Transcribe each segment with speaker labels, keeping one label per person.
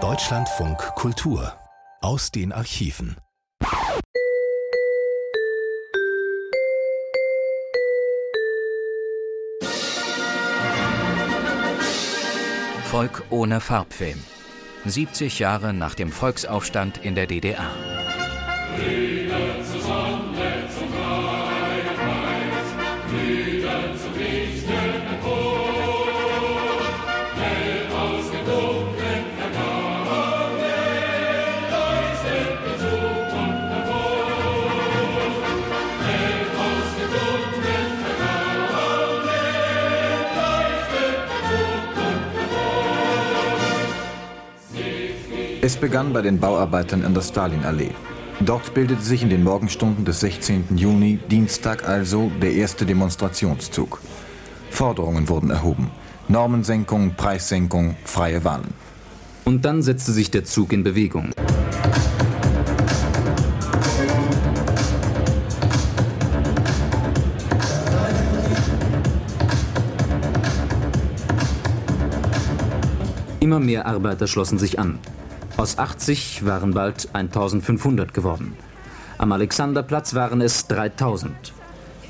Speaker 1: Deutschlandfunk Kultur aus den Archiven.
Speaker 2: Volk ohne Farbfilm. 70 Jahre nach dem Volksaufstand in der DDR.
Speaker 3: Es begann bei den Bauarbeitern an der Stalinallee. Dort bildete sich in den Morgenstunden des 16. Juni, Dienstag also, der erste Demonstrationszug. Forderungen wurden erhoben. Normensenkung, Preissenkung, freie Wahlen.
Speaker 2: Und dann setzte sich der Zug in Bewegung. Immer mehr Arbeiter schlossen sich an. Aus 80 waren bald 1500 geworden. Am Alexanderplatz waren es 3000.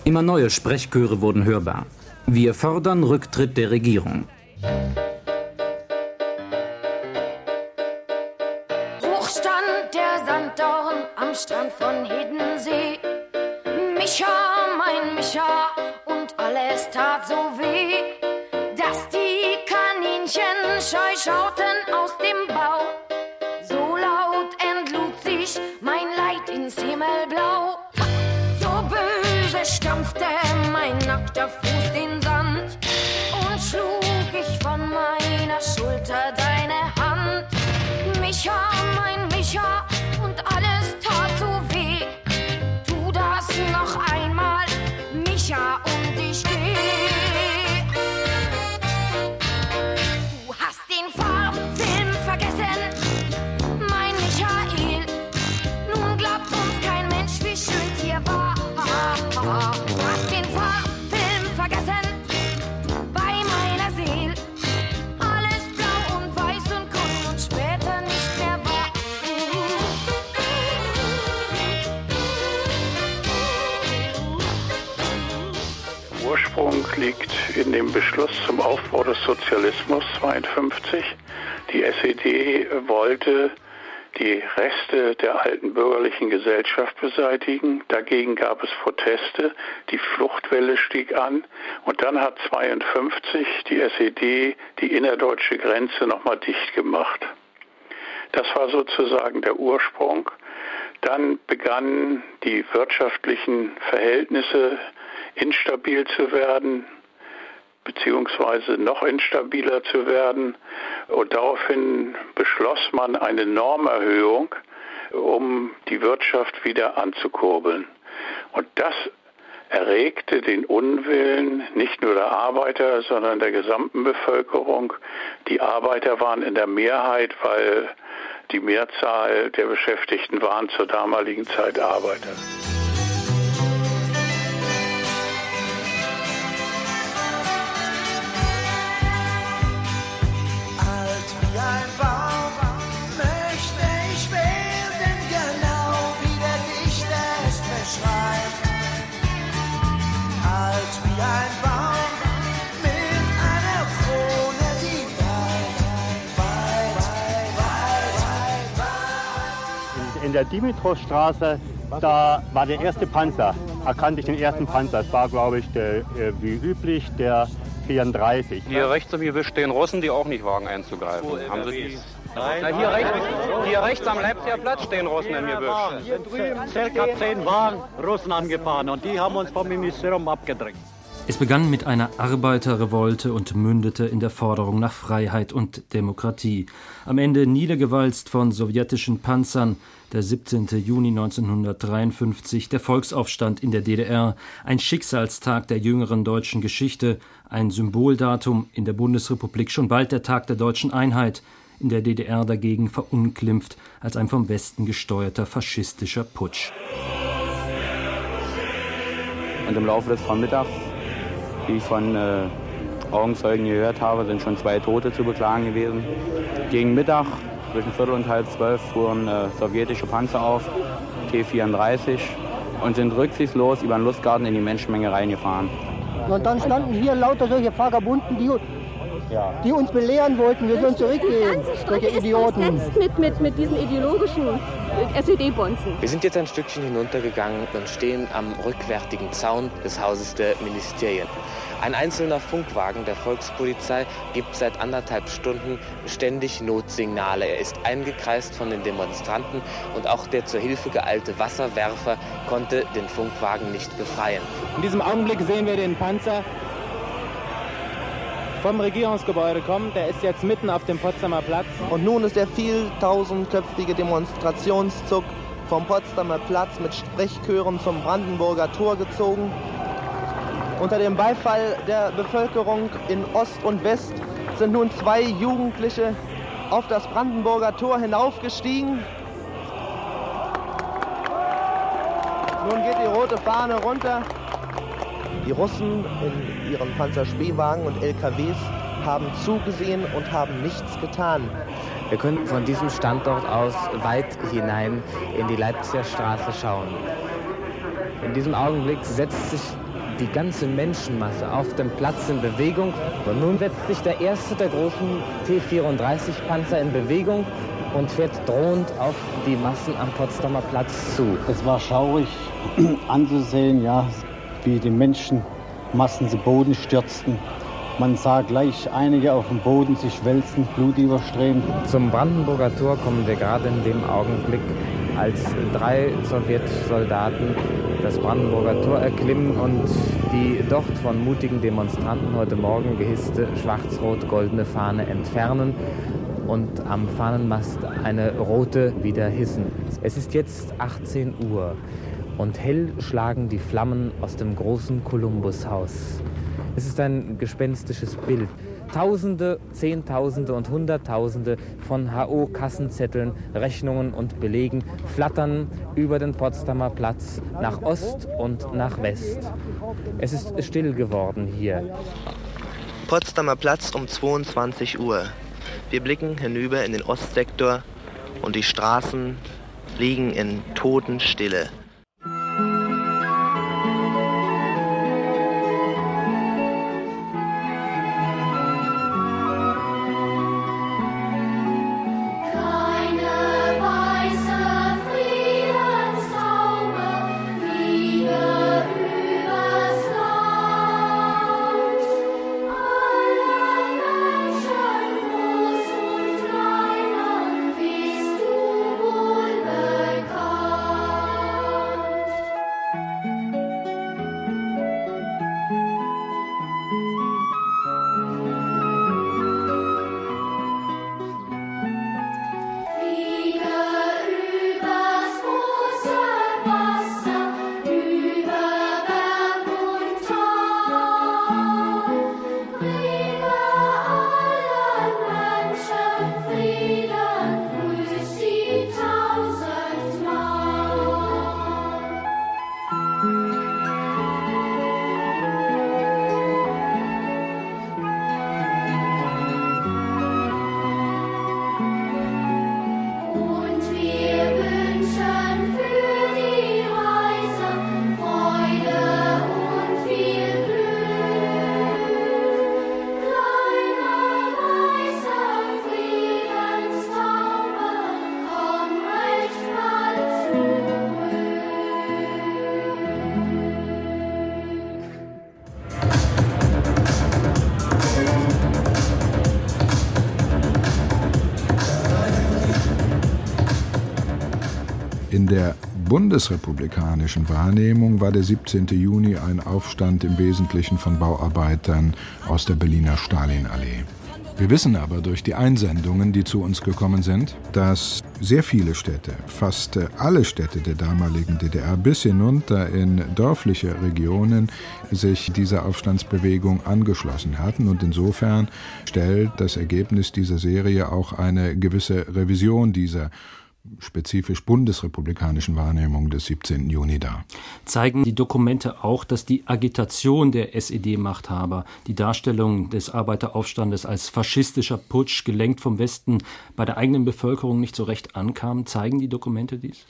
Speaker 2: Immer neue Sprechchöre wurden hörbar. Wir fordern Rücktritt der Regierung.
Speaker 4: Stampfte mein nackter Fuß den
Speaker 5: in dem Beschluss zum Aufbau des Sozialismus 52. Die SED wollte die Reste der alten bürgerlichen Gesellschaft beseitigen. Dagegen gab es Proteste. Die Fluchtwelle stieg an. Und dann hat 52 die SED die innerdeutsche Grenze nochmal dicht gemacht. Das war sozusagen der Ursprung. Dann begannen die wirtschaftlichen Verhältnisse instabil zu werden, beziehungsweise noch instabiler zu werden. Und daraufhin beschloss man eine Normerhöhung, um die Wirtschaft wieder anzukurbeln. Und das erregte den Unwillen nicht nur der Arbeiter, sondern der gesamten Bevölkerung. Die Arbeiter waren in der Mehrheit, weil die Mehrzahl der Beschäftigten waren zur damaligen Zeit Arbeiter.
Speaker 6: In der Dimitrowstraße, da war der erste Panzer. Erkannte ich den ersten Panzer. Es war, glaube ich, der, äh, wie üblich der 34.
Speaker 7: Hier rechts am Gebüsch stehen Russen, die auch nicht wagen einzugreifen. Haben Sie die? Na, hier, rechts, hier rechts am Leipziger Platz stehen Russen im Gebüsch.
Speaker 6: Circa zehn waren Russen angefahren und die haben uns vom Ministerium abgedrängt.
Speaker 8: Es begann mit einer Arbeiterrevolte und mündete in der Forderung nach Freiheit und Demokratie. Am Ende niedergewalzt von sowjetischen Panzern, der 17. Juni 1953, der Volksaufstand in der DDR, ein Schicksalstag der jüngeren deutschen Geschichte, ein Symboldatum in der Bundesrepublik, schon bald der Tag der deutschen Einheit, in der DDR dagegen verunglimpft als ein vom Westen gesteuerter faschistischer Putsch.
Speaker 9: Und im Laufe des Vormittags bin ich von äh, Augenzeugen gehört habe, sind schon zwei Tote zu beklagen gewesen. Gegen Mittag, zwischen Viertel und halb zwölf, fuhren äh, sowjetische Panzer auf, T-34, und sind rücksichtslos über den Lustgarten in die Menschenmenge reingefahren.
Speaker 10: Und dann standen hier lauter solche Vagabunden, die, ja. die uns belehren wollten, wir sollen zurückgehen. Solche Idioten.
Speaker 11: Mit, mit, mit diesen ideologischen SED-Bonzen.
Speaker 12: Wir sind jetzt ein Stückchen hinuntergegangen und stehen am rückwärtigen Zaun des Hauses der Ministerien. Ein einzelner Funkwagen der Volkspolizei gibt seit anderthalb Stunden ständig Notsignale. Er ist eingekreist von den Demonstranten und auch der zur Hilfe geeilte Wasserwerfer konnte den Funkwagen nicht befreien.
Speaker 13: In diesem Augenblick sehen wir den Panzer vom Regierungsgebäude kommen. Der ist jetzt mitten auf dem Potsdamer Platz.
Speaker 14: Und nun ist der vieltausendköpfige Demonstrationszug vom Potsdamer Platz mit Sprechchören zum Brandenburger Tor gezogen. Unter dem Beifall der Bevölkerung in Ost und West sind nun zwei Jugendliche auf das Brandenburger Tor hinaufgestiegen. Nun geht die rote Fahne runter. Die Russen in ihren Panzerspähwagen und LKWs haben zugesehen und haben nichts getan.
Speaker 12: Wir können von diesem Standort aus weit hinein in die Leipziger Straße schauen. In diesem Augenblick setzt sich die ganze Menschenmasse auf dem Platz in Bewegung. Und nun setzt sich der erste der großen T-34-Panzer in Bewegung und fährt drohend auf die Massen am Potsdamer Platz zu.
Speaker 15: Es war schaurig anzusehen, ja, wie die Menschenmassen zu Boden stürzten. Man sah gleich einige auf dem Boden sich wälzen, blutüberströmt.
Speaker 12: Zum Brandenburger Tor kommen wir gerade in dem Augenblick, als drei Sowjetsoldaten das Brandenburger Tor erklimmen und die dort von mutigen Demonstranten heute Morgen gehisste schwarz-rot-goldene Fahne entfernen und am Fahnenmast eine rote wieder hissen. Es ist jetzt 18 Uhr und hell schlagen die Flammen aus dem großen Kolumbushaus. Es ist ein gespenstisches Bild. Tausende, Zehntausende und Hunderttausende von HO-Kassenzetteln, Rechnungen und Belegen flattern über den Potsdamer Platz nach Ost und nach West. Es ist still geworden hier.
Speaker 14: Potsdamer Platz um 22 Uhr. Wir blicken hinüber in den Ostsektor und die Straßen liegen in Totenstille.
Speaker 16: Bundesrepublikanischen Wahrnehmung war der 17. Juni ein Aufstand im Wesentlichen von Bauarbeitern aus der Berliner Stalinallee. Wir wissen aber durch die Einsendungen, die zu uns gekommen sind, dass sehr viele Städte, fast alle Städte der damaligen DDR bis hinunter in dörfliche Regionen sich dieser Aufstandsbewegung angeschlossen hatten. Und insofern stellt das Ergebnis dieser Serie auch eine gewisse Revision dieser spezifisch bundesrepublikanischen Wahrnehmung des 17. Juni dar.
Speaker 8: Zeigen die Dokumente auch, dass die Agitation der SED-Machthaber, die Darstellung des Arbeiteraufstandes als faschistischer Putsch, gelenkt vom Westen, bei der eigenen Bevölkerung nicht so recht ankam? Zeigen die Dokumente dies?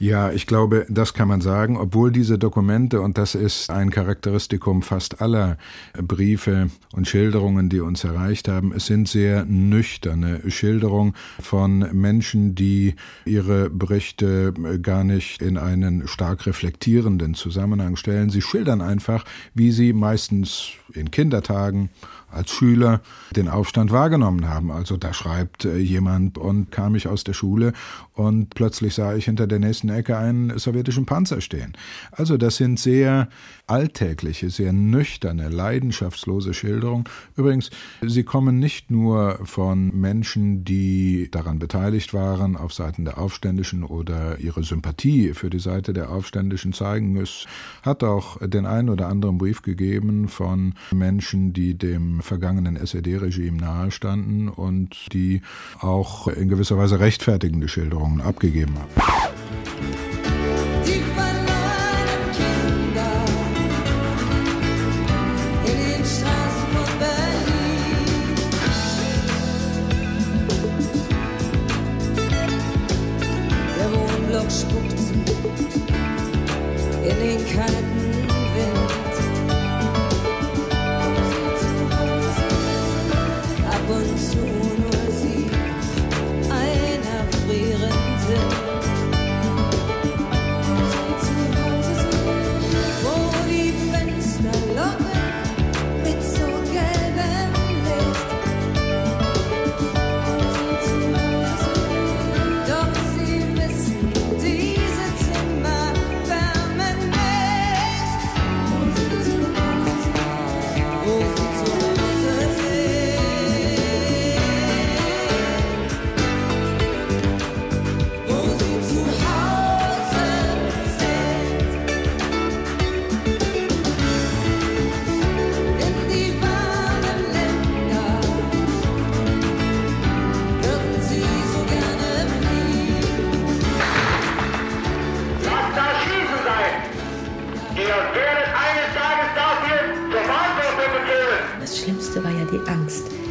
Speaker 16: Ja, ich glaube, das kann man sagen, obwohl diese Dokumente, und das ist ein Charakteristikum fast aller Briefe und Schilderungen, die uns erreicht haben, es sind sehr nüchterne Schilderungen von Menschen, die ihre Berichte gar nicht in einen stark reflektierenden Zusammenhang stellen. Sie schildern einfach, wie sie meistens in Kindertagen als Schüler den Aufstand wahrgenommen haben. Also da schreibt äh, jemand und kam ich aus der Schule und plötzlich sah ich hinter der nächsten Ecke einen sowjetischen Panzer stehen. Also das sind sehr alltägliche, sehr nüchterne, leidenschaftslose Schilderungen. Übrigens, sie kommen nicht nur von Menschen, die daran beteiligt waren, auf Seiten der Aufständischen oder ihre Sympathie für die Seite der Aufständischen zeigen. Es hat auch den einen oder anderen Brief gegeben von Menschen, die dem vergangenen SED-Regime nahestanden und die auch in gewisser Weise rechtfertigende Schilderungen abgegeben haben.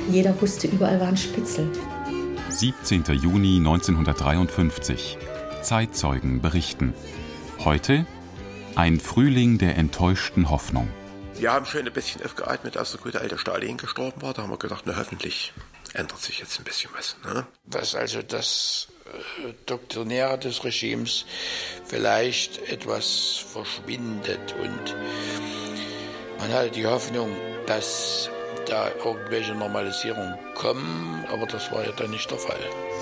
Speaker 17: Jeder wusste, überall waren Spitzel.
Speaker 1: 17. Juni 1953. Zeitzeugen berichten. Heute ein Frühling der enttäuschten Hoffnung.
Speaker 18: Wir haben schon ein bisschen aufgeatmet, als der gute alte Stalin gestorben war. Da haben wir gedacht, na hoffentlich ändert sich jetzt ein bisschen was. Ne?
Speaker 19: Dass also das äh, Doktrinäre des Regimes vielleicht etwas verschwindet und man hatte die Hoffnung, dass da irgendwelche Normalisierungen kommen, aber das war ja dann nicht der Fall.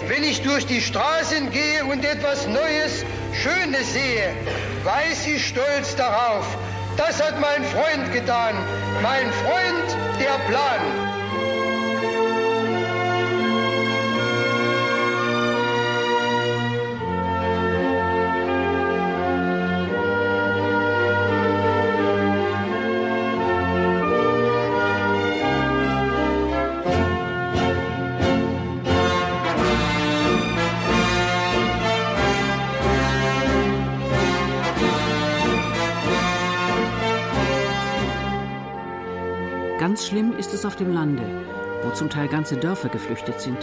Speaker 10: Wenn ich durch die Straßen gehe und etwas Neues, Schönes sehe, weiß ich stolz darauf. Das hat mein Freund getan. Mein Freund, der Plan.
Speaker 11: Es auf dem Lande, wo zum Teil ganze Dörfer geflüchtet sind.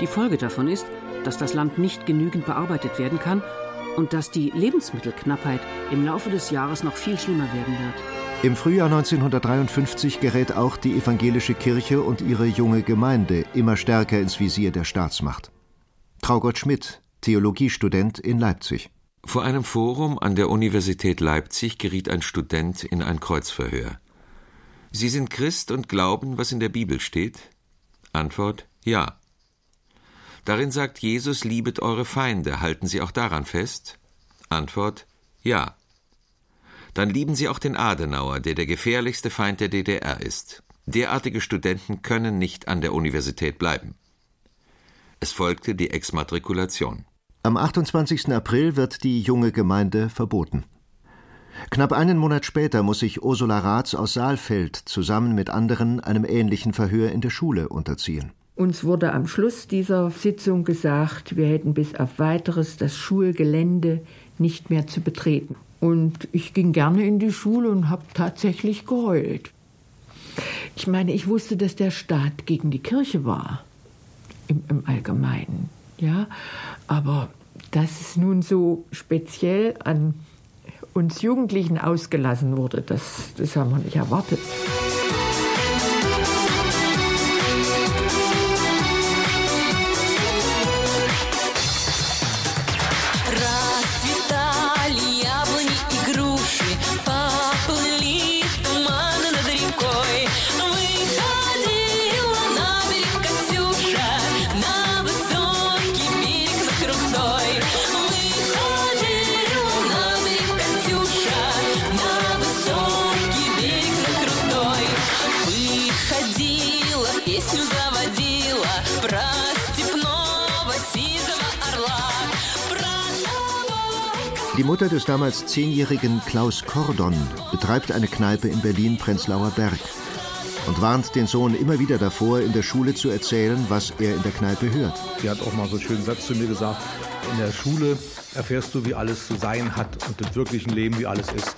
Speaker 11: Die Folge davon ist, dass das Land nicht genügend bearbeitet werden kann und dass die Lebensmittelknappheit im Laufe des Jahres noch viel schlimmer werden wird.
Speaker 20: Im Frühjahr 1953 gerät auch die evangelische Kirche und ihre junge Gemeinde immer stärker ins Visier der Staatsmacht. Traugott Schmidt, Theologiestudent in Leipzig.
Speaker 21: Vor einem Forum an der Universität Leipzig geriet ein Student in ein Kreuzverhör. Sie sind Christ und glauben, was in der Bibel steht? Antwort Ja. Darin sagt Jesus, liebet eure Feinde, halten Sie auch daran fest? Antwort Ja. Dann lieben Sie auch den Adenauer, der der gefährlichste Feind der DDR ist. Derartige Studenten können nicht an der Universität bleiben. Es folgte die Exmatrikulation.
Speaker 20: Am 28. April wird die junge Gemeinde verboten. Knapp einen Monat später muss sich Ursula Raths aus Saalfeld zusammen mit anderen einem ähnlichen Verhör in der Schule unterziehen.
Speaker 22: Uns wurde am Schluss dieser Sitzung gesagt, wir hätten bis auf weiteres das Schulgelände nicht mehr zu betreten. Und ich ging gerne in die Schule und habe tatsächlich geheult. Ich meine, ich wusste, dass der Staat gegen die Kirche war, im, im Allgemeinen. Ja, aber dass es nun so speziell an uns Jugendlichen ausgelassen wurde, das, das haben wir nicht erwartet.
Speaker 20: Die Mutter des damals zehnjährigen Klaus Kordon betreibt eine Kneipe in Berlin-Prenzlauer Berg und warnt den Sohn immer wieder davor, in der Schule zu erzählen, was er in der Kneipe hört.
Speaker 23: Sie hat auch mal so einen schönen Satz zu mir gesagt, in der Schule erfährst du, wie alles zu sein hat und im wirklichen Leben, wie alles ist.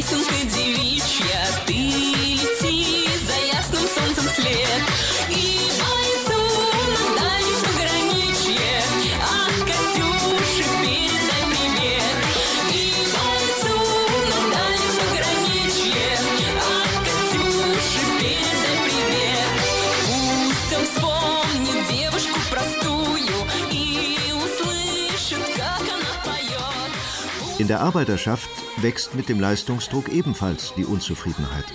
Speaker 24: песенка девичья, ты
Speaker 20: In der Arbeiterschaft wächst mit dem Leistungsdruck ebenfalls die Unzufriedenheit.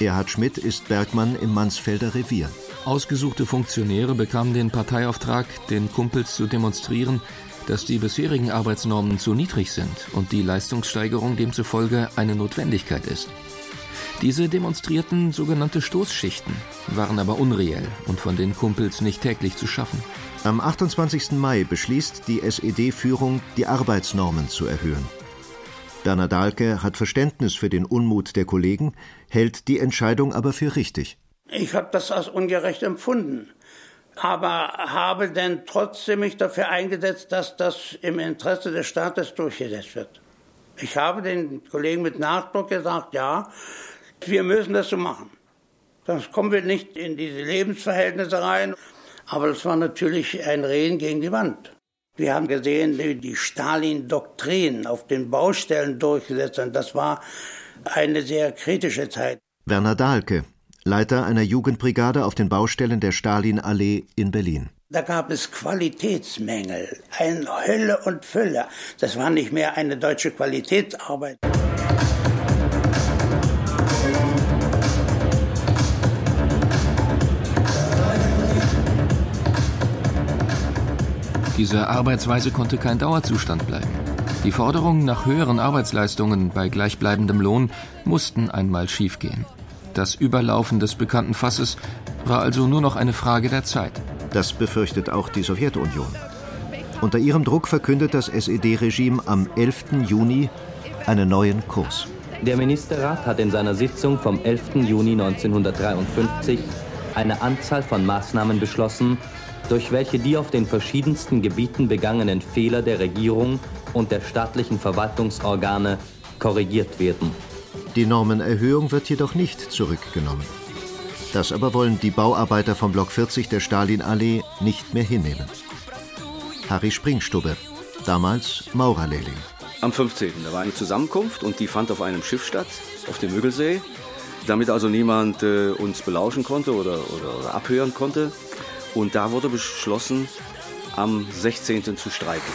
Speaker 20: Erhard Schmidt ist Bergmann im Mansfelder Revier.
Speaker 25: Ausgesuchte Funktionäre bekamen den Parteiauftrag, den Kumpels zu demonstrieren, dass die bisherigen Arbeitsnormen zu niedrig sind und die Leistungssteigerung demzufolge eine Notwendigkeit ist. Diese demonstrierten sogenannte Stoßschichten, waren aber unreell und von den Kumpels nicht täglich zu schaffen.
Speaker 20: Am 28. Mai beschließt die SED-Führung, die Arbeitsnormen zu erhöhen. Bernhard Dahlke hat Verständnis für den Unmut der Kollegen, hält die Entscheidung aber für richtig.
Speaker 26: Ich habe das als ungerecht empfunden, aber habe dann trotzdem mich dafür eingesetzt, dass das im Interesse des Staates durchgesetzt wird. Ich habe den Kollegen mit Nachdruck gesagt, ja, wir müssen das so machen. Sonst kommen wir nicht in diese Lebensverhältnisse rein. Aber das war natürlich ein Reden gegen die Wand. Wir haben gesehen, wie die Stalin-Doktrin auf den Baustellen durchgesetzt hat. Das war eine sehr kritische Zeit.
Speaker 20: Werner Dahlke, Leiter einer Jugendbrigade auf den Baustellen der Stalinallee in Berlin.
Speaker 26: Da gab es Qualitätsmängel, eine Hölle und Fülle. Das war nicht mehr eine deutsche Qualitätsarbeit.
Speaker 25: Diese Arbeitsweise konnte kein Dauerzustand bleiben. Die Forderungen nach höheren Arbeitsleistungen bei gleichbleibendem Lohn mussten einmal schiefgehen. Das Überlaufen des bekannten Fasses war also nur noch eine Frage der Zeit.
Speaker 20: Das befürchtet auch die Sowjetunion. Unter ihrem Druck verkündet das SED-Regime am 11. Juni einen neuen Kurs.
Speaker 27: Der Ministerrat hat in seiner Sitzung vom 11. Juni 1953 eine Anzahl von Maßnahmen beschlossen, durch welche die auf den verschiedensten Gebieten begangenen Fehler der Regierung und der staatlichen Verwaltungsorgane korrigiert werden.
Speaker 20: Die Normenerhöhung wird jedoch nicht zurückgenommen. Das aber wollen die Bauarbeiter vom Block 40 der Stalinallee nicht mehr hinnehmen. Harry Springstubbe, damals Maurerlehrling.
Speaker 28: Am 15. Da war eine Zusammenkunft und die fand auf einem Schiff statt, auf dem Müggelsee. Damit also niemand äh, uns belauschen konnte oder, oder, oder abhören konnte. Und da wurde beschlossen, am 16. zu streiken.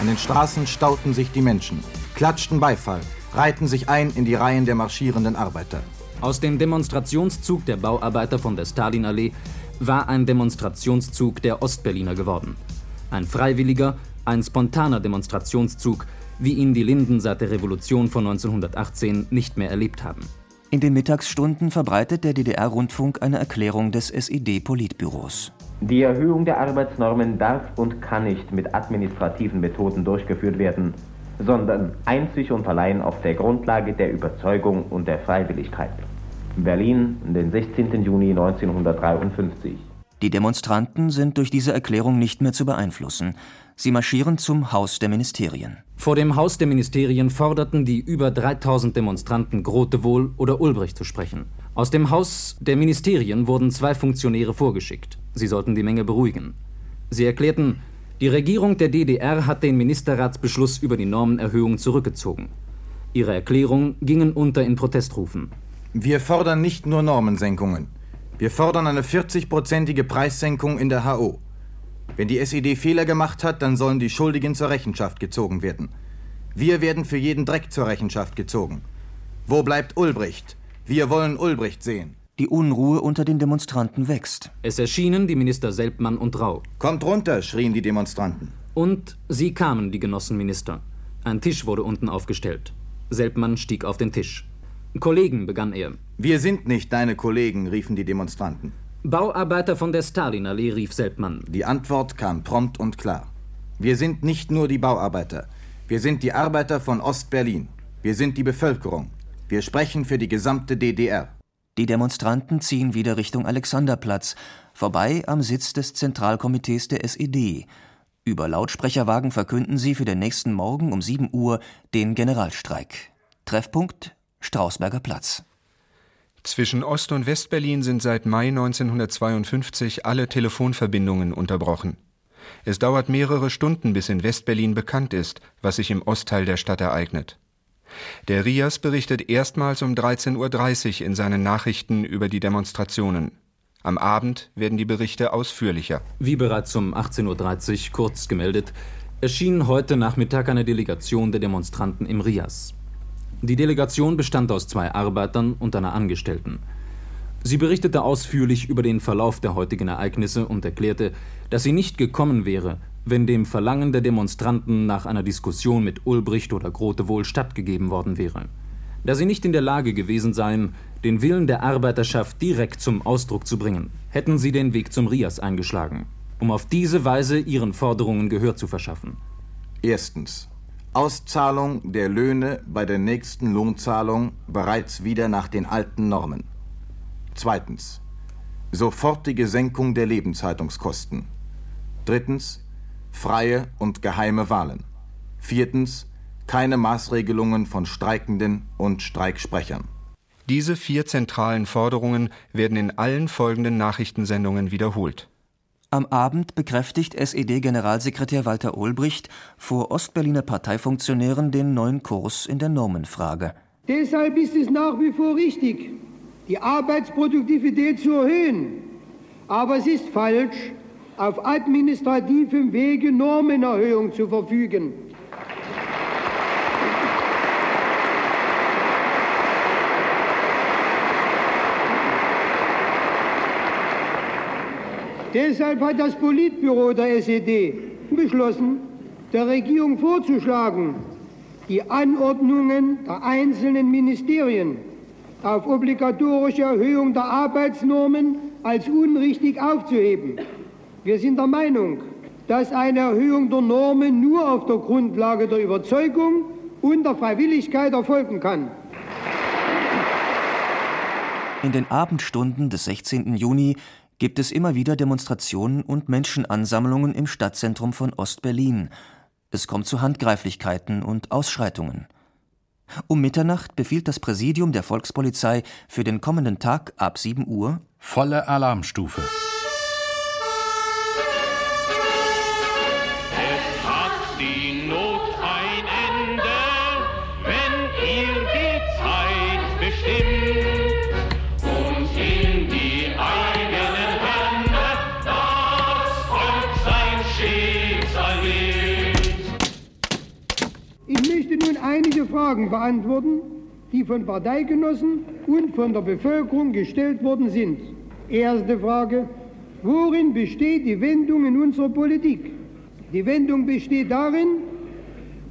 Speaker 3: An den Straßen stauten sich die Menschen, klatschten Beifall, reihten sich ein in die Reihen der marschierenden Arbeiter.
Speaker 11: Aus dem Demonstrationszug der Bauarbeiter von der Stalinallee war ein Demonstrationszug der Ostberliner geworden. Ein freiwilliger, ein spontaner Demonstrationszug, wie ihn die Linden seit der Revolution von 1918 nicht mehr erlebt haben.
Speaker 29: In den Mittagsstunden verbreitet der DDR-Rundfunk eine Erklärung des SED-Politbüros.
Speaker 30: Die Erhöhung der Arbeitsnormen darf und kann nicht mit administrativen Methoden durchgeführt werden.
Speaker 31: sondern einzig und allein auf der Grundlage der Überzeugung und der Freiwilligkeit. Berlin, den 16. Juni 1953.
Speaker 29: Die Demonstranten sind durch diese Erklärung nicht mehr zu beeinflussen. Sie marschieren zum Haus der Ministerien.
Speaker 2: Vor dem Haus der Ministerien forderten die über 3000 Demonstranten Grotewohl oder Ulbricht zu sprechen. Aus dem Haus der Ministerien wurden zwei Funktionäre vorgeschickt. Sie sollten die Menge beruhigen. Sie erklärten, die Regierung der DDR hat den Ministerratsbeschluss über die Normenerhöhung zurückgezogen. Ihre Erklärungen gingen unter in Protestrufen.
Speaker 3: Wir fordern nicht nur Normensenkungen. Wir fordern eine 40-prozentige Preissenkung in der HO. Wenn die SED Fehler gemacht hat, dann sollen die Schuldigen zur Rechenschaft gezogen werden. Wir werden für jeden Dreck zur Rechenschaft gezogen. Wo bleibt Ulbricht? Wir wollen Ulbricht sehen.
Speaker 29: Die Unruhe unter den Demonstranten wächst.
Speaker 2: Es erschienen die Minister Selbmann und Rau.
Speaker 3: Kommt runter, schrien die Demonstranten.
Speaker 2: Und sie kamen, die Genossenminister. Ein Tisch wurde unten aufgestellt. Selbmann stieg auf den Tisch. Kollegen, begann er.
Speaker 3: Wir sind nicht deine Kollegen, riefen die Demonstranten.
Speaker 2: Bauarbeiter von der Stalinallee, rief Selbmann.
Speaker 3: Die Antwort kam prompt und klar. Wir sind nicht nur die Bauarbeiter. Wir sind die Arbeiter von Ostberlin. Wir sind die Bevölkerung. Wir sprechen für die gesamte DDR.
Speaker 29: Die Demonstranten ziehen wieder Richtung Alexanderplatz, vorbei am Sitz des Zentralkomitees der SED. Über Lautsprecherwagen verkünden sie für den nächsten Morgen um 7 Uhr den Generalstreik. Treffpunkt Strausberger Platz.
Speaker 32: Zwischen Ost- und Westberlin sind seit Mai 1952 alle Telefonverbindungen unterbrochen. Es dauert mehrere Stunden, bis in Westberlin bekannt ist, was sich im Ostteil der Stadt ereignet. Der Rias berichtet erstmals um 13.30 Uhr in seinen Nachrichten über die Demonstrationen. Am Abend werden die Berichte ausführlicher.
Speaker 2: Wie bereits um 18.30 Uhr kurz gemeldet, erschien heute Nachmittag eine Delegation der Demonstranten im Rias. Die Delegation bestand aus zwei Arbeitern und einer Angestellten. Sie berichtete ausführlich über den Verlauf der heutigen Ereignisse und erklärte, dass sie nicht gekommen wäre, wenn dem Verlangen der Demonstranten nach einer Diskussion mit Ulbricht oder Grote wohl stattgegeben worden wäre. Da sie nicht in der Lage gewesen seien, den Willen der Arbeiterschaft direkt zum Ausdruck zu bringen, hätten sie den Weg zum Rias eingeschlagen, um auf diese Weise ihren Forderungen Gehör zu verschaffen.
Speaker 3: Erstens. Auszahlung der Löhne bei der nächsten Lohnzahlung bereits wieder nach den alten Normen. Zweitens. Sofortige Senkung der Lebenshaltungskosten. Drittens. Freie und geheime Wahlen. Viertens. Keine Maßregelungen von Streikenden und Streiksprechern.
Speaker 32: Diese vier zentralen Forderungen werden in allen folgenden Nachrichtensendungen wiederholt.
Speaker 29: Am Abend bekräftigt SED-Generalsekretär Walter Ulbricht vor Ostberliner Parteifunktionären den neuen Kurs in der Normenfrage.
Speaker 10: Deshalb ist es nach wie vor richtig, die Arbeitsproduktivität zu erhöhen. Aber es ist falsch, auf administrativem Wege Normenerhöhung zu verfügen. Deshalb hat das Politbüro der SED beschlossen, der Regierung vorzuschlagen, die Anordnungen der einzelnen Ministerien auf obligatorische Erhöhung der Arbeitsnormen als unrichtig aufzuheben. Wir sind der Meinung, dass eine Erhöhung der Normen nur auf der Grundlage der Überzeugung und der Freiwilligkeit erfolgen kann.
Speaker 29: In den Abendstunden des 16. Juni gibt es immer wieder Demonstrationen und Menschenansammlungen im Stadtzentrum von Ostberlin. Es kommt zu Handgreiflichkeiten und Ausschreitungen. Um Mitternacht befiehlt das Präsidium der Volkspolizei für den kommenden Tag ab 7 Uhr
Speaker 33: volle Alarmstufe.
Speaker 10: Fragen beantworten, die von Parteigenossen und von der Bevölkerung gestellt worden sind. Erste Frage. Worin besteht die Wendung in unserer Politik? Die Wendung besteht darin,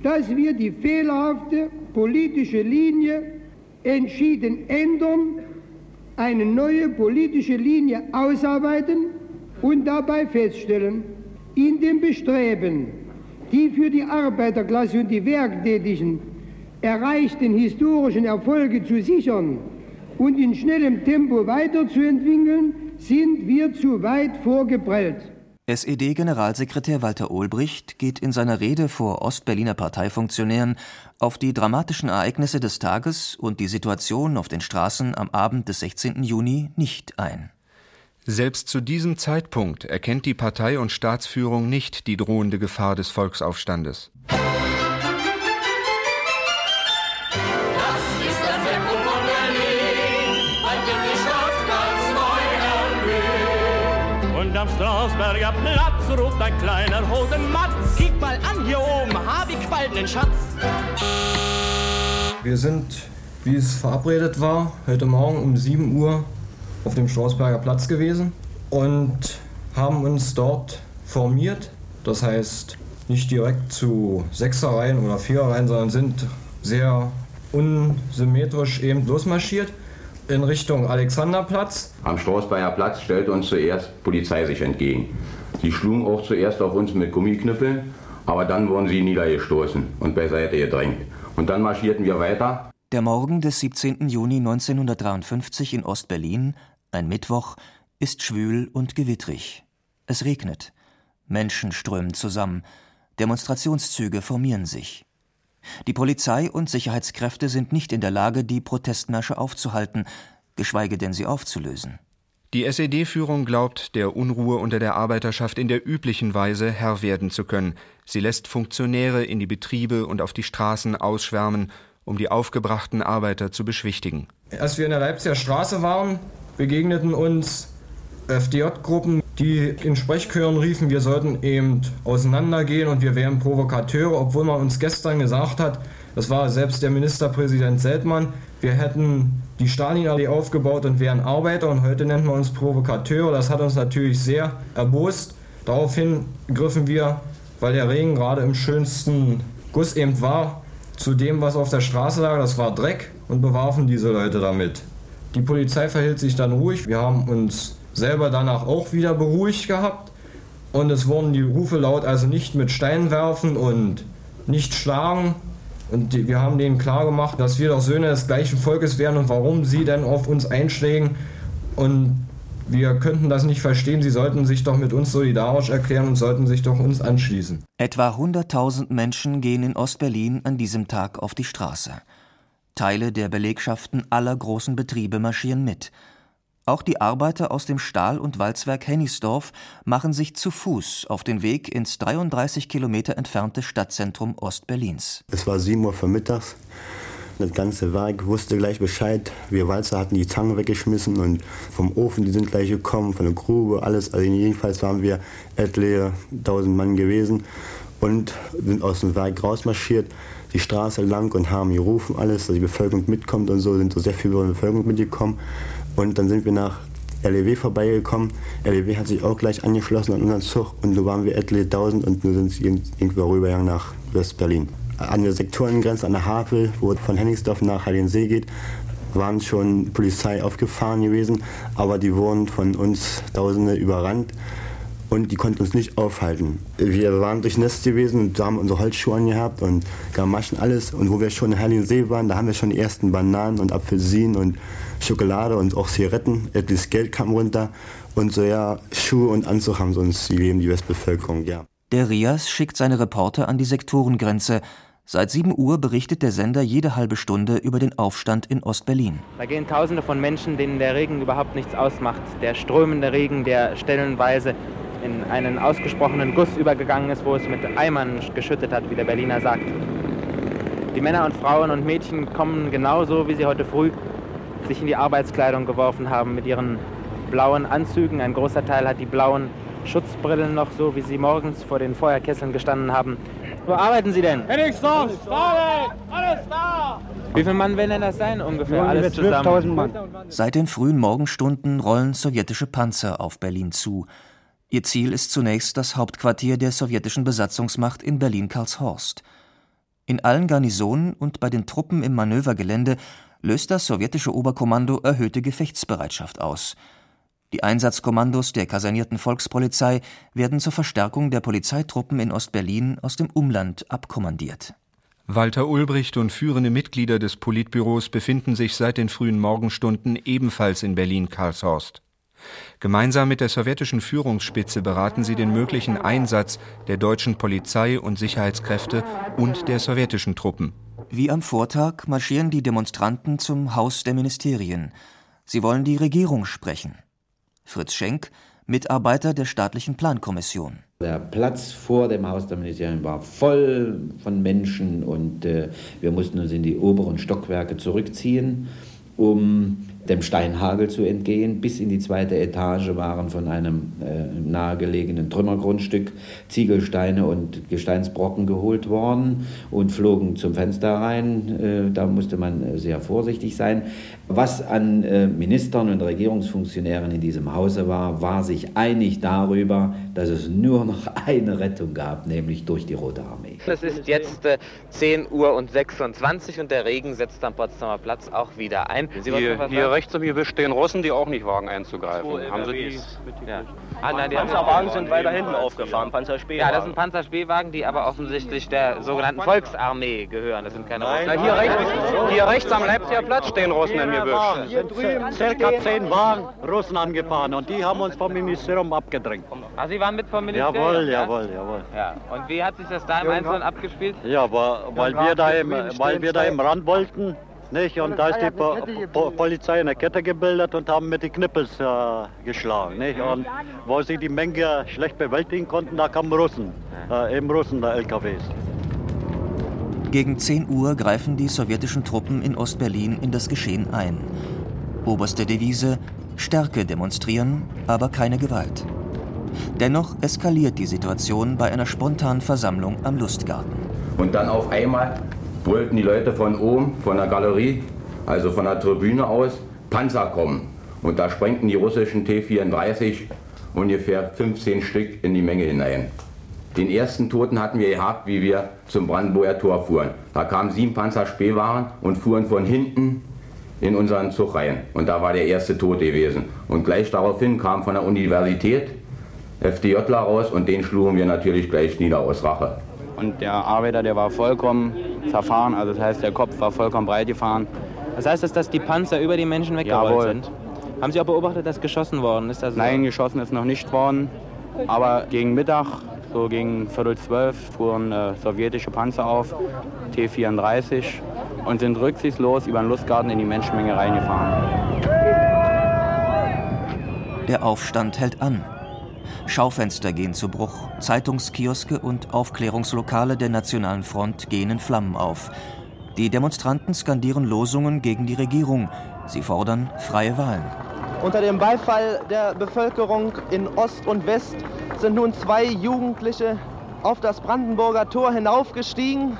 Speaker 10: dass wir die fehlerhafte politische Linie entschieden ändern, eine neue politische Linie ausarbeiten und dabei feststellen, in dem Bestreben, die für die Arbeiterklasse und die Werktätigen erreichten historischen Erfolge zu sichern und in schnellem Tempo weiterzuentwickeln, sind wir zu weit vorgeprellt.
Speaker 29: SED-Generalsekretär Walter Olbricht geht in seiner Rede vor Ostberliner Parteifunktionären auf die dramatischen Ereignisse des Tages und die Situation auf den Straßen am Abend des 16. Juni nicht ein.
Speaker 32: Selbst zu diesem Zeitpunkt erkennt die Partei und Staatsführung nicht die drohende Gefahr des Volksaufstandes.
Speaker 34: Am Strausberger Platz ruft ein kleiner Hosenmatz.
Speaker 33: Kick mal an hier oben, hab ich bald nen Schatz.
Speaker 35: Wir sind, wie es verabredet war, heute Morgen um 7 Uhr auf dem Strausberger Platz gewesen und haben uns dort formiert. Das heißt, nicht direkt zu Sechserreihen oder Viererreihen, sondern sind sehr unsymmetrisch eben losmarschiert in Richtung Alexanderplatz.
Speaker 36: Am Strausbayer Platz stellte uns zuerst Polizei sich entgegen. Sie schlugen auch zuerst auf uns mit Gummiknüppeln, aber dann wurden sie niedergestoßen und beiseite gedrängt. Und dann marschierten wir weiter.
Speaker 29: Der Morgen des 17. Juni 1953 in Ostberlin, ein Mittwoch, ist schwül und gewittrig. Es regnet. Menschen strömen zusammen. Demonstrationszüge formieren sich. Die Polizei und Sicherheitskräfte sind nicht in der Lage, die Protestmärsche aufzuhalten, geschweige denn sie aufzulösen.
Speaker 32: Die SED-Führung glaubt, der Unruhe unter der Arbeiterschaft in der üblichen Weise Herr werden zu können. Sie lässt Funktionäre in die Betriebe und auf die Straßen ausschwärmen, um die aufgebrachten Arbeiter zu beschwichtigen.
Speaker 35: Als wir in der Leipziger Straße waren, begegneten uns FDJ-Gruppen, die in Sprechchören riefen, wir sollten eben auseinandergehen und wir wären Provokateure, obwohl man uns gestern gesagt hat, das war selbst der Ministerpräsident Seltmann, wir hätten die Stalinallee aufgebaut und wären Arbeiter und heute nennt man uns Provokateure. Das hat uns natürlich sehr erbost. Daraufhin griffen wir, weil der Regen gerade im schönsten Guss eben war, zu dem, was auf der Straße lag, das war Dreck und bewarfen diese Leute damit. Die Polizei verhielt sich dann ruhig. Wir haben uns selber danach auch wieder beruhigt gehabt. Und es wurden die Rufe laut, also nicht mit Steinen werfen und nicht schlagen. Und die, wir haben denen klar gemacht, dass wir doch Söhne des gleichen Volkes wären und warum sie denn auf uns einschlägen. Und wir könnten das nicht verstehen. Sie sollten sich doch mit uns solidarisch erklären und sollten sich doch uns anschließen.
Speaker 29: Etwa 100.000 Menschen gehen in Ostberlin an diesem Tag auf die Straße. Teile der Belegschaften aller großen Betriebe marschieren mit. Auch die Arbeiter aus dem Stahl- und Walzwerk Hennigsdorf machen sich zu Fuß auf den Weg ins 33 Kilometer entfernte Stadtzentrum Ostberlins.
Speaker 37: Es war 7 Uhr vormittags. Das ganze Werk wusste gleich Bescheid. Wir Walzer hatten die Zangen weggeschmissen und vom Ofen, die sind gleich gekommen, von der Grube, alles. Also jedenfalls waren wir etliche tausend Mann gewesen und sind aus dem Werk rausmarschiert, die Straße lang und haben gerufen alles, dass die Bevölkerung mitkommt und so, sind so sehr viele Bevölkerung mitgekommen. Und dann sind wir nach LEW vorbeigekommen. LEW hat sich auch gleich angeschlossen an unseren Zug und so waren wir etliche tausend und nur sind sie irgendwo rübergegangen nach West-Berlin. An der Sektorengrenze an der Havel, wo von Hennigsdorf nach Heiligensee geht, waren schon Polizei aufgefahren gewesen, aber die wurden von uns Tausende überrannt und die konnten uns nicht aufhalten. Wir waren durchnässt gewesen und haben unsere Holzschuhe angehabt und Gamaschen, alles. Und wo wir schon in Heiligensee waren, da haben wir schon die ersten Bananen und Apfelsinen und Schokolade und auch Zigaretten. Etliches Geld kam runter und so ja, Schuhe und Anzug haben sie uns gegeben, die Westbevölkerung, ja.
Speaker 29: Der Rias schickt seine Reporter an die Sektorengrenze. Seit 7 Uhr berichtet der Sender jede halbe Stunde über den Aufstand in Ostberlin.
Speaker 13: Da gehen Tausende von Menschen, denen der Regen überhaupt nichts ausmacht. Der strömende Regen, der stellenweise in einen ausgesprochenen Guss übergegangen ist, wo es mit Eimern geschüttet hat, wie der Berliner sagt. Die Männer und Frauen und Mädchen kommen genauso, wie sie heute früh sich in die Arbeitskleidung geworfen haben mit ihren blauen Anzügen. Ein großer Teil hat die blauen Schutzbrillen noch, so wie sie morgens vor den Feuerkesseln gestanden haben. Wo arbeiten Sie denn?
Speaker 34: Hennigsdorf, Stalin, alles da!
Speaker 13: Wie viele Mann werden denn das sein ungefähr? Alles
Speaker 34: ungefähr 12.000
Speaker 13: zusammen.
Speaker 34: Mann.
Speaker 29: Seit den frühen Morgenstunden rollen sowjetische Panzer auf Berlin zu. Ihr Ziel ist zunächst das Hauptquartier der sowjetischen Besatzungsmacht in Berlin-Karlshorst. In allen Garnisonen und bei den Truppen im Manövergelände löst das sowjetische Oberkommando erhöhte Gefechtsbereitschaft aus. Die Einsatzkommandos der kasernierten Volkspolizei werden zur Verstärkung der Polizeitruppen in Ostberlin aus dem Umland abkommandiert.
Speaker 32: Walter Ulbricht und führende Mitglieder des Politbüros befinden sich seit den frühen Morgenstunden ebenfalls in Berlin-Karlshorst. Gemeinsam mit der sowjetischen Führungsspitze beraten sie den möglichen Einsatz der deutschen Polizei und Sicherheitskräfte und der sowjetischen Truppen.
Speaker 29: Wie am Vortag marschieren die Demonstranten zum Haus der Ministerien. Sie wollen die Regierung sprechen. Fritz Schenk, Mitarbeiter der staatlichen Plankommission.
Speaker 38: Der Platz vor dem Haus der Ministerien war voll von Menschen und äh, wir mussten uns in die oberen Stockwerke zurückziehen, um dem Steinhagel zu entgehen. Bis in die zweite Etage waren von einem äh, nahegelegenen Trümmergrundstück Ziegelsteine und Gesteinsbrocken geholt worden und flogen zum Fenster rein. Äh, da musste man sehr vorsichtig sein. Was an äh, Ministern und Regierungsfunktionären in diesem Hause war, war sich einig darüber, dass es nur noch eine Rettung gab, nämlich durch die Rote Armee.
Speaker 13: Es ist jetzt äh, 10 Uhr und 26 und der Regen setzt am Potsdamer Platz auch wieder ein.
Speaker 9: Hier, hier rechts am Gebüsch stehen Russen, die auch nicht wagen einzugreifen. Haben Sie die?
Speaker 13: Ja. Ah, nein, die
Speaker 33: Panzerwagen sind weiter hinten aufgefahren, Panzerspähwagen.
Speaker 13: Ja, das sind Panzerspähwagen, die aber offensichtlich der sogenannten Volksarmee gehören. Das sind keine
Speaker 33: Nein,
Speaker 13: Russen.
Speaker 33: hier, rechts, hier rechts am Leipziger Platz stehen Russen im Gebüsch.
Speaker 6: Hier drüben circa zehn Wagen Russen angefahren und die haben uns vom Ministerium abgedrängt.
Speaker 13: Ah, Sie waren mit vom Ministerium?
Speaker 6: Jawohl,
Speaker 13: ja?
Speaker 6: jawohl, jawohl.
Speaker 13: Ja. Und wie hat sich das da im Einzelnen abgespielt?
Speaker 6: Ja, weil wir da im, weil wir da im Rand wollten, nicht? Und da ist die po po Polizei eine Kette gebildet und haben mit den Knippels äh, geschlagen, nicht? Und wo sie die Menge schlecht bewältigen konnten, da kamen Russen, äh, eben Russen, da LKWs.
Speaker 29: Gegen 10 Uhr greifen die sowjetischen Truppen in Ostberlin in das Geschehen ein. Oberste Devise: Stärke demonstrieren, aber keine Gewalt. Dennoch eskaliert die Situation bei einer spontanen Versammlung am Lustgarten.
Speaker 36: Und dann auf einmal brüllten die Leute von oben, von der Galerie, also von der Tribüne aus, Panzer kommen. Und da sprengten die russischen T-34 ungefähr 15 Stück in die Menge hinein. Den ersten Toten hatten wir gehabt, wie wir zum Brandenburger Tor fuhren. Da kamen sieben Panzer Spähwaren und fuhren von hinten in unseren Zug rein. Und da war der erste Tod gewesen. Und gleich daraufhin kam von der Universität FDJler raus und den schlugen wir natürlich gleich nieder aus Rache.
Speaker 9: Und der Arbeiter, der war vollkommen zerfahren, also das heißt, der Kopf war vollkommen breit gefahren.
Speaker 13: Das heißt, dass, dass die Panzer über die Menschen weggerollt
Speaker 9: Jawohl.
Speaker 13: sind? Haben Sie auch beobachtet, dass geschossen worden ist? Also
Speaker 9: Nein, geschossen ist noch nicht worden. Aber gegen Mittag, so gegen Viertel zwölf, fuhren äh, sowjetische Panzer auf, T-34, und sind rücksichtslos über den Lustgarten in die Menschenmenge reingefahren.
Speaker 29: Der Aufstand hält an. Schaufenster gehen zu Bruch, Zeitungskioske und Aufklärungslokale der Nationalen Front gehen in Flammen auf. Die Demonstranten skandieren Losungen gegen die Regierung. Sie fordern freie Wahlen.
Speaker 14: Unter dem Beifall der Bevölkerung in Ost und West sind nun zwei Jugendliche auf das Brandenburger Tor hinaufgestiegen.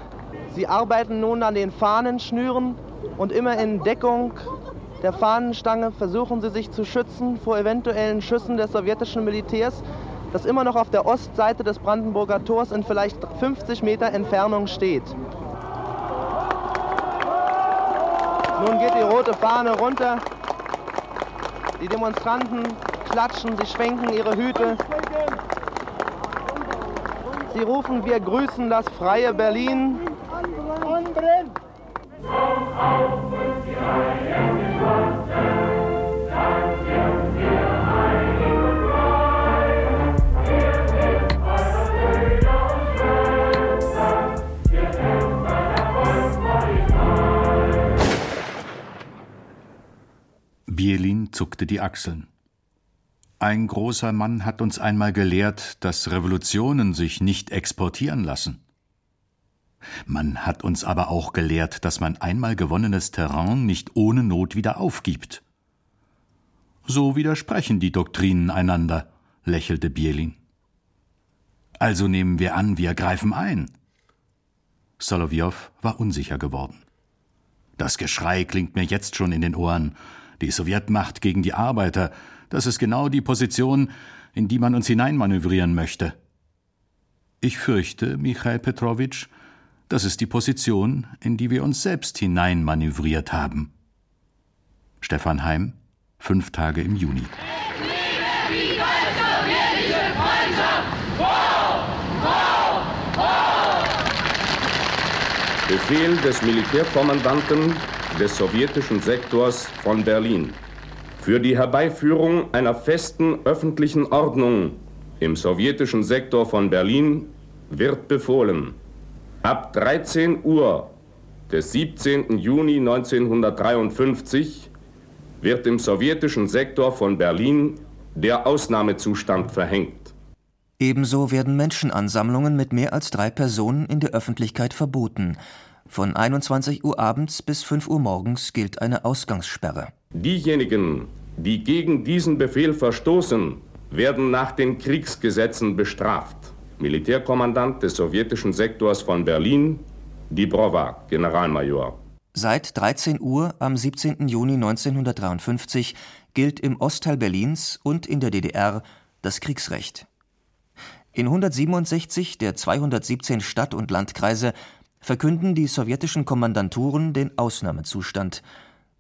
Speaker 14: Sie arbeiten nun an den Fahnenschnüren und immer in Deckung der Fahnenstange versuchen sie sich zu schützen vor eventuellen Schüssen des sowjetischen Militärs, das immer noch auf der Ostseite des Brandenburger Tors in vielleicht 50 Meter Entfernung steht. Nun geht die rote Fahne runter. Die Demonstranten klatschen, sie schwenken ihre Hüte. Sie rufen, wir grüßen das freie Berlin.
Speaker 39: Bierlin zuckte die Achseln. Ein großer Mann hat uns einmal gelehrt, dass Revolutionen sich nicht exportieren lassen. Man hat uns aber auch gelehrt, dass man einmal gewonnenes Terrain nicht ohne Not wieder aufgibt. So widersprechen die Doktrinen einander, lächelte Bierlin. Also nehmen wir an, wir greifen ein. Solowjow war unsicher geworden. Das Geschrei klingt mir jetzt schon in den Ohren. Die Sowjetmacht gegen die Arbeiter, das ist genau die Position, in die man uns hineinmanövrieren möchte. Ich fürchte, Michail Petrowitsch, das ist die Position, in die wir uns selbst hineinmanövriert haben. Stefan Heim, fünf Tage im Juni.
Speaker 40: Befehl des Militärkommandanten des sowjetischen Sektors von Berlin für die Herbeiführung einer festen öffentlichen Ordnung im sowjetischen Sektor von Berlin wird befohlen ab 13 Uhr des 17. Juni 1953 wird im sowjetischen Sektor von Berlin der Ausnahmezustand verhängt.
Speaker 29: Ebenso werden Menschenansammlungen mit mehr als drei Personen in der Öffentlichkeit verboten. Von 21 Uhr abends bis 5 Uhr morgens gilt eine Ausgangssperre.
Speaker 40: Diejenigen, die gegen diesen Befehl verstoßen, werden nach den Kriegsgesetzen bestraft. Militärkommandant des sowjetischen Sektors von Berlin, Dibrova, Generalmajor.
Speaker 29: Seit 13 Uhr am 17. Juni 1953 gilt im Ostteil Berlins und in der DDR das Kriegsrecht. In 167 der 217 Stadt- und Landkreise verkünden die sowjetischen Kommandanturen den Ausnahmezustand.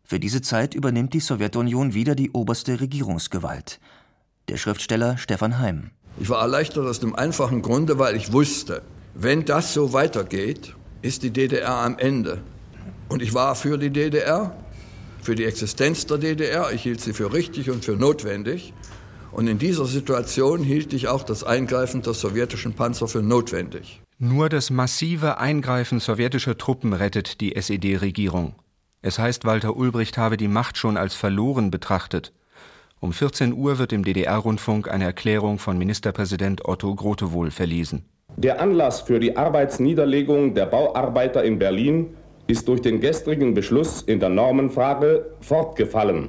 Speaker 29: Für diese Zeit übernimmt die Sowjetunion wieder die oberste Regierungsgewalt. Der Schriftsteller Stefan Heim.
Speaker 41: Ich war erleichtert aus dem einfachen Grunde, weil ich wusste, wenn das so weitergeht, ist die DDR am Ende. Und ich war für die DDR, für die Existenz der DDR. Ich hielt sie für richtig und für notwendig. Und in dieser Situation hielt ich auch das Eingreifen der sowjetischen Panzer für notwendig.
Speaker 32: Nur das massive Eingreifen sowjetischer Truppen rettet die SED-Regierung. Es heißt, Walter Ulbricht habe die Macht schon als verloren betrachtet. Um 14 Uhr wird im DDR-Rundfunk eine Erklärung von Ministerpräsident Otto Grotewohl verlesen.
Speaker 40: Der Anlass für die Arbeitsniederlegung der Bauarbeiter in Berlin ist durch den gestrigen Beschluss in der Normenfrage fortgefallen.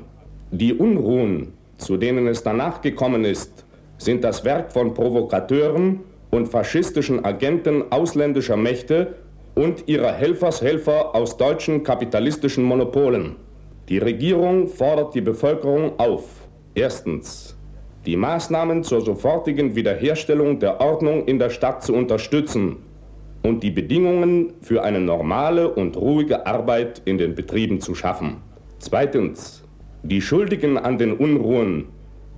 Speaker 40: Die Unruhen, zu denen es danach gekommen ist, sind das Werk von Provokateuren und faschistischen Agenten ausländischer Mächte und ihrer Helfershelfer aus deutschen kapitalistischen Monopolen. Die Regierung fordert die Bevölkerung auf, erstens, die Maßnahmen zur sofortigen Wiederherstellung der Ordnung in der Stadt zu unterstützen und die Bedingungen für eine normale und ruhige Arbeit in den Betrieben zu schaffen. Zweitens, die Schuldigen an den Unruhen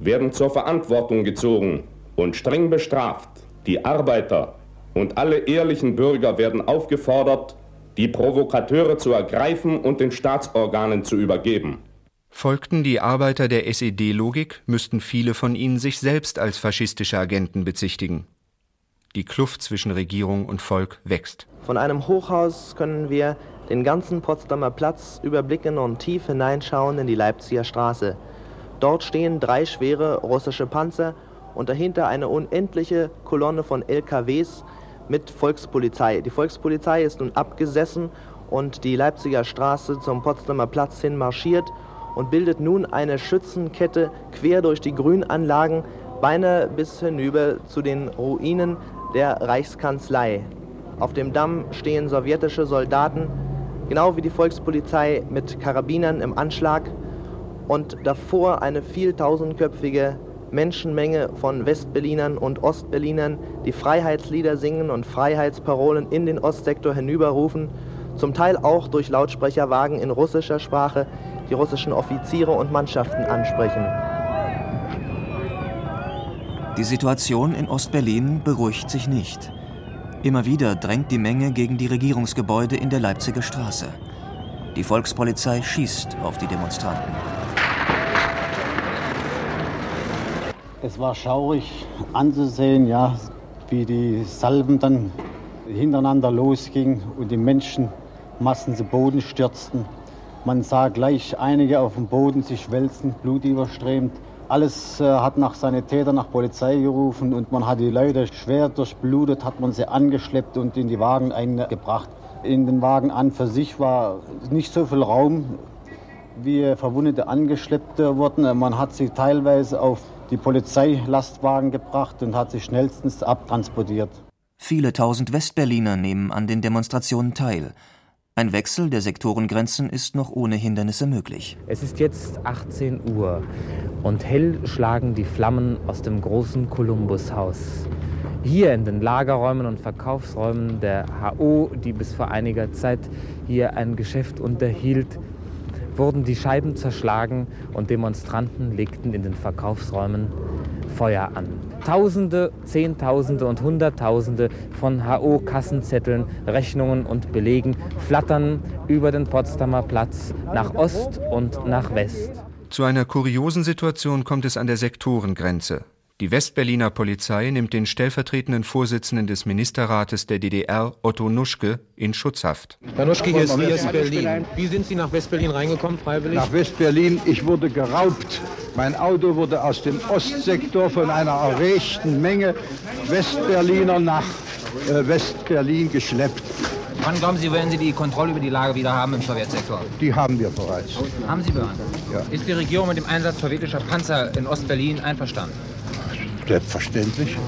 Speaker 40: werden zur Verantwortung gezogen und streng bestraft. Die Arbeiter und alle ehrlichen Bürger werden aufgefordert, die Provokateure zu ergreifen und den Staatsorganen zu übergeben.
Speaker 32: Folgten die Arbeiter der SED-Logik, müssten viele von ihnen sich selbst als faschistische Agenten bezichtigen. Die Kluft zwischen Regierung und Volk wächst.
Speaker 14: Von einem Hochhaus können wir den ganzen Potsdamer Platz überblicken und tief hineinschauen in die Leipziger Straße. Dort stehen drei schwere russische Panzer und dahinter eine unendliche Kolonne von LKWs mit Volkspolizei. Die Volkspolizei ist nun abgesessen und die Leipziger Straße zum Potsdamer Platz hin marschiert und bildet nun eine Schützenkette quer durch die Grünanlagen, beinahe bis hinüber zu den Ruinen der Reichskanzlei. Auf dem Damm stehen sowjetische Soldaten, genau wie die Volkspolizei mit Karabinern im Anschlag und davor eine vieltausendköpfige Menschenmenge von Westberlinern und Ostberlinern, die Freiheitslieder singen und Freiheitsparolen in den Ostsektor hinüberrufen, zum Teil auch durch Lautsprecherwagen in russischer Sprache die russischen Offiziere und Mannschaften ansprechen.
Speaker 29: Die Situation in Ostberlin beruhigt sich nicht. Immer wieder drängt die Menge gegen die Regierungsgebäude in der Leipziger Straße. Die Volkspolizei schießt auf die Demonstranten.
Speaker 15: Es war schaurig anzusehen, ja, wie die Salben dann hintereinander losgingen und die Menschenmassen zu Boden stürzten. Man sah gleich einige auf dem Boden sich wälzen, blutüberströmt. Alles äh, hat nach Sanitäter, nach Polizei gerufen und man hat die Leute schwer durchblutet, hat man sie angeschleppt und in die Wagen eingebracht. In den Wagen an für sich war nicht so viel Raum, wie Verwundete angeschleppt wurden. Man hat sie teilweise auf die Polizeilastwagen gebracht und hat sie schnellstens abtransportiert.
Speaker 29: Viele tausend Westberliner nehmen an den Demonstrationen teil. Ein Wechsel der Sektorengrenzen ist noch ohne Hindernisse möglich.
Speaker 13: Es ist jetzt 18 Uhr und hell schlagen die Flammen aus dem großen Kolumbushaus. Hier in den Lagerräumen und Verkaufsräumen der HO, die bis vor einiger Zeit hier ein Geschäft unterhielt, wurden die Scheiben zerschlagen und Demonstranten legten in den Verkaufsräumen Feuer an. Tausende, Zehntausende und Hunderttausende von HO-Kassenzetteln, Rechnungen und Belegen flattern über den Potsdamer Platz nach Ost und nach West.
Speaker 32: Zu einer kuriosen Situation kommt es an der Sektorengrenze. Die Westberliner Polizei nimmt den stellvertretenden Vorsitzenden des Ministerrates der DDR, Otto Nuschke, in Schutzhaft.
Speaker 42: Herr Nuschke, hier ist West-Berlin. Wie sind Sie nach Westberlin reingekommen, freiwillig?
Speaker 43: Nach Westberlin, ich wurde geraubt. Mein Auto wurde aus dem Ostsektor von einer erregten Menge Westberliner nach äh, Westberlin geschleppt.
Speaker 42: Wann glauben Sie, werden Sie die Kontrolle über die Lage wieder haben im Sowjetsektor?
Speaker 43: Die haben wir bereits.
Speaker 42: Haben Sie bereits?
Speaker 43: Ja.
Speaker 42: Ist die Regierung mit dem Einsatz sowjetischer Panzer in Ostberlin einverstanden?
Speaker 43: Selbstverständlich.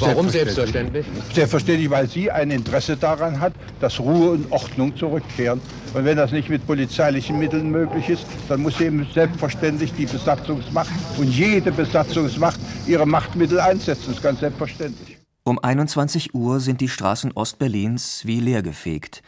Speaker 42: Warum selbstverständlich?
Speaker 43: Selbstverständlich, weil sie ein Interesse daran hat, dass Ruhe und Ordnung zurückkehren. Und wenn das nicht mit polizeilichen Mitteln möglich ist, dann muss eben selbstverständlich die Besatzungsmacht und jede Besatzungsmacht ihre Machtmittel einsetzen. Das ist ganz selbstverständlich.
Speaker 29: Um 21 Uhr sind die Straßen Ostberlins wie leergefegt.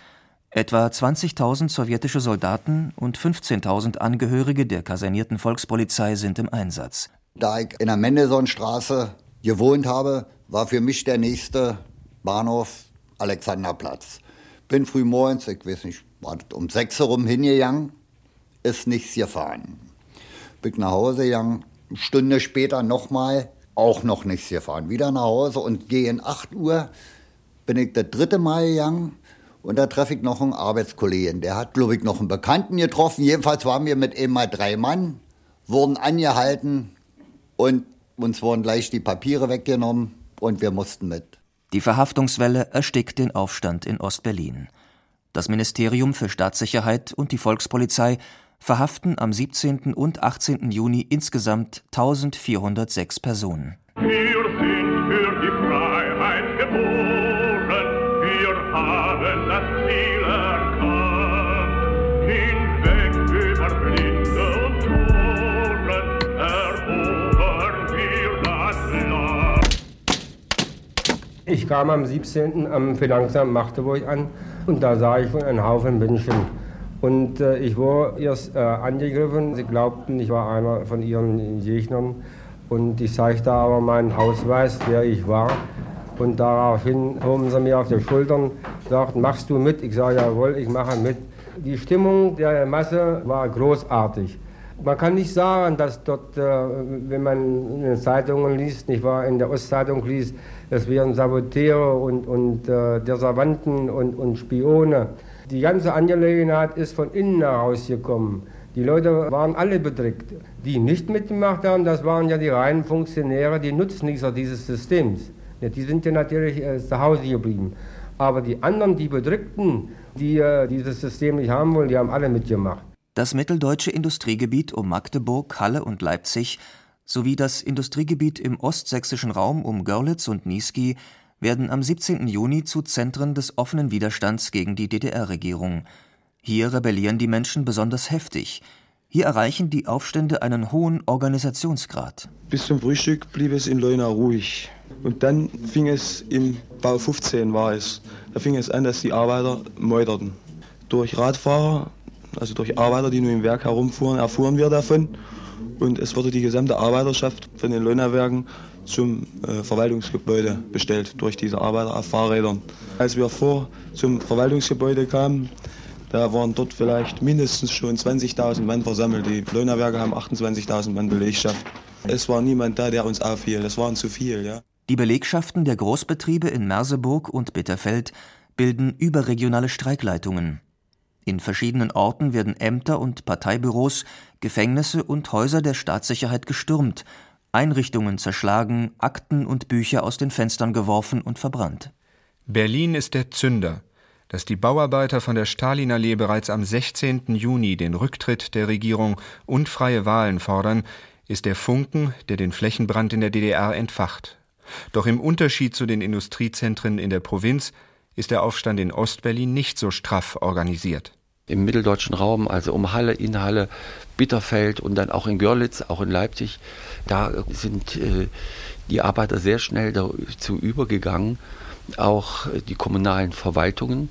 Speaker 29: Etwa 20.000 sowjetische Soldaten und 15.000 Angehörige der kasernierten Volkspolizei sind im Einsatz.
Speaker 44: Da ich in der Mendelssohnstraße gewohnt habe, war für mich der nächste Bahnhof Alexanderplatz. Bin früh morgens, ich weiß nicht, um sechs herum hingegangen, ist nichts gefahren. Bin nach Hause gegangen, eine Stunde später nochmal, auch noch nichts gefahren. Wieder nach Hause und gegen 8 Uhr bin ich das dritte Mal gegangen und da treffe ich noch einen Arbeitskollegen. Der hat, glaube ich, noch einen Bekannten getroffen. Jedenfalls waren wir mit einmal drei Mann, wurden angehalten, und uns wurden gleich die Papiere weggenommen und wir mussten mit.
Speaker 29: Die Verhaftungswelle erstickt den Aufstand in Ostberlin. Das Ministerium für Staatssicherheit und die Volkspolizei verhaften am 17. und 18. Juni insgesamt 1406 Personen.
Speaker 45: Ich kam am 17. am Finanzamt Magdeburg an und da sah ich einen Haufen Menschen. Und äh, ich wurde erst äh, angegriffen. Sie glaubten, ich war einer von ihren Gegnern. Und ich zeigte aber meinen Ausweis, wer ich war. Und daraufhin hoben sie mir auf die Schultern, sagten, machst du mit? Ich sage, jawohl, ich mache mit. Die Stimmung der Masse war großartig. Man kann nicht sagen, dass dort, äh, wenn man in den Zeitungen liest, nicht wahr, in der Ostzeitung liest, es wären Saboteure und, und äh, Deservanten und, und Spione. Die ganze Angelegenheit ist von innen herausgekommen. Die Leute waren alle bedrückt. Die nicht mitgemacht haben, das waren ja die reinen Funktionäre, die Nutznießer dieses Systems. Die sind ja natürlich äh, zu Hause geblieben. Aber die anderen, die Bedrückten, die äh, dieses System nicht haben wollen, die haben alle mitgemacht.
Speaker 29: Das mitteldeutsche Industriegebiet um Magdeburg, Halle und Leipzig sowie das Industriegebiet im ostsächsischen Raum um Görlitz und Niesky werden am 17. Juni zu Zentren des offenen Widerstands gegen die DDR-Regierung. Hier rebellieren die Menschen besonders heftig. Hier erreichen die Aufstände einen hohen Organisationsgrad.
Speaker 46: Bis zum Frühstück blieb es in Leuna ruhig. Und dann fing es im Bau 15 war es. Da fing es an, dass die Arbeiter meuterten. Durch Radfahrer, also durch Arbeiter, die nur im Werk herumfuhren, erfuhren wir davon. Und es wurde die gesamte Arbeiterschaft von den Leunawerken zum äh, Verwaltungsgebäude bestellt durch diese Arbeiter auf Fahrrädern. Als wir vor zum Verwaltungsgebäude kamen, da waren dort vielleicht mindestens schon 20.000 Mann versammelt. Die Leunawerke haben 28.000 Mann Belegschaft. Es war niemand da, der uns aufhielt. Das waren zu viel, ja.
Speaker 29: Die Belegschaften der Großbetriebe in Merseburg und Bitterfeld bilden überregionale Streikleitungen. In verschiedenen Orten werden Ämter und Parteibüros, Gefängnisse und Häuser der Staatssicherheit gestürmt, Einrichtungen zerschlagen, Akten und Bücher aus den Fenstern geworfen und verbrannt.
Speaker 32: Berlin ist der Zünder. Dass die Bauarbeiter von der Stalinallee bereits am 16. Juni den Rücktritt der Regierung und freie Wahlen fordern, ist der Funken, der den Flächenbrand in der DDR entfacht. Doch im Unterschied zu den Industriezentren in der Provinz ist der Aufstand in Ostberlin nicht so straff organisiert.
Speaker 47: Im mitteldeutschen Raum, also um Halle, in Halle, Bitterfeld und dann auch in Görlitz, auch in Leipzig, da sind äh, die Arbeiter sehr schnell dazu übergegangen, auch die kommunalen Verwaltungen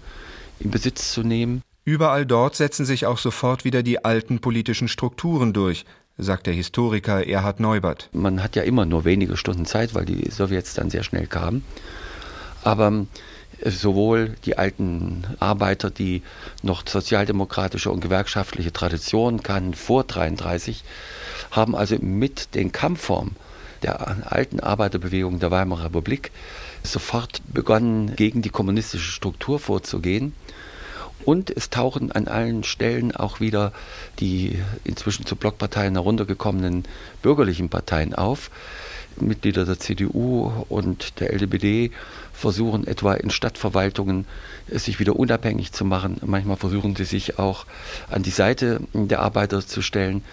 Speaker 47: in Besitz zu nehmen.
Speaker 32: Überall dort setzen sich auch sofort wieder die alten politischen Strukturen durch, sagt der Historiker Erhard Neubert.
Speaker 47: Man hat ja immer nur wenige Stunden Zeit, weil die Sowjets dann sehr schnell kamen. Aber äh, sowohl die alten Arbeiter, die noch sozialdemokratische und gewerkschaftliche Traditionen kannten vor 1933, haben also mit den Kampfformen der alten Arbeiterbewegung der Weimarer Republik sofort begonnen, gegen die kommunistische Struktur vorzugehen. Und es tauchen an allen Stellen auch wieder die inzwischen zu Blockparteien heruntergekommenen bürgerlichen Parteien auf. Mitglieder der CDU und der LDPD versuchen etwa in Stadtverwaltungen sich wieder unabhängig zu machen. Manchmal versuchen sie sich auch an die Seite der Arbeiter zu stellen,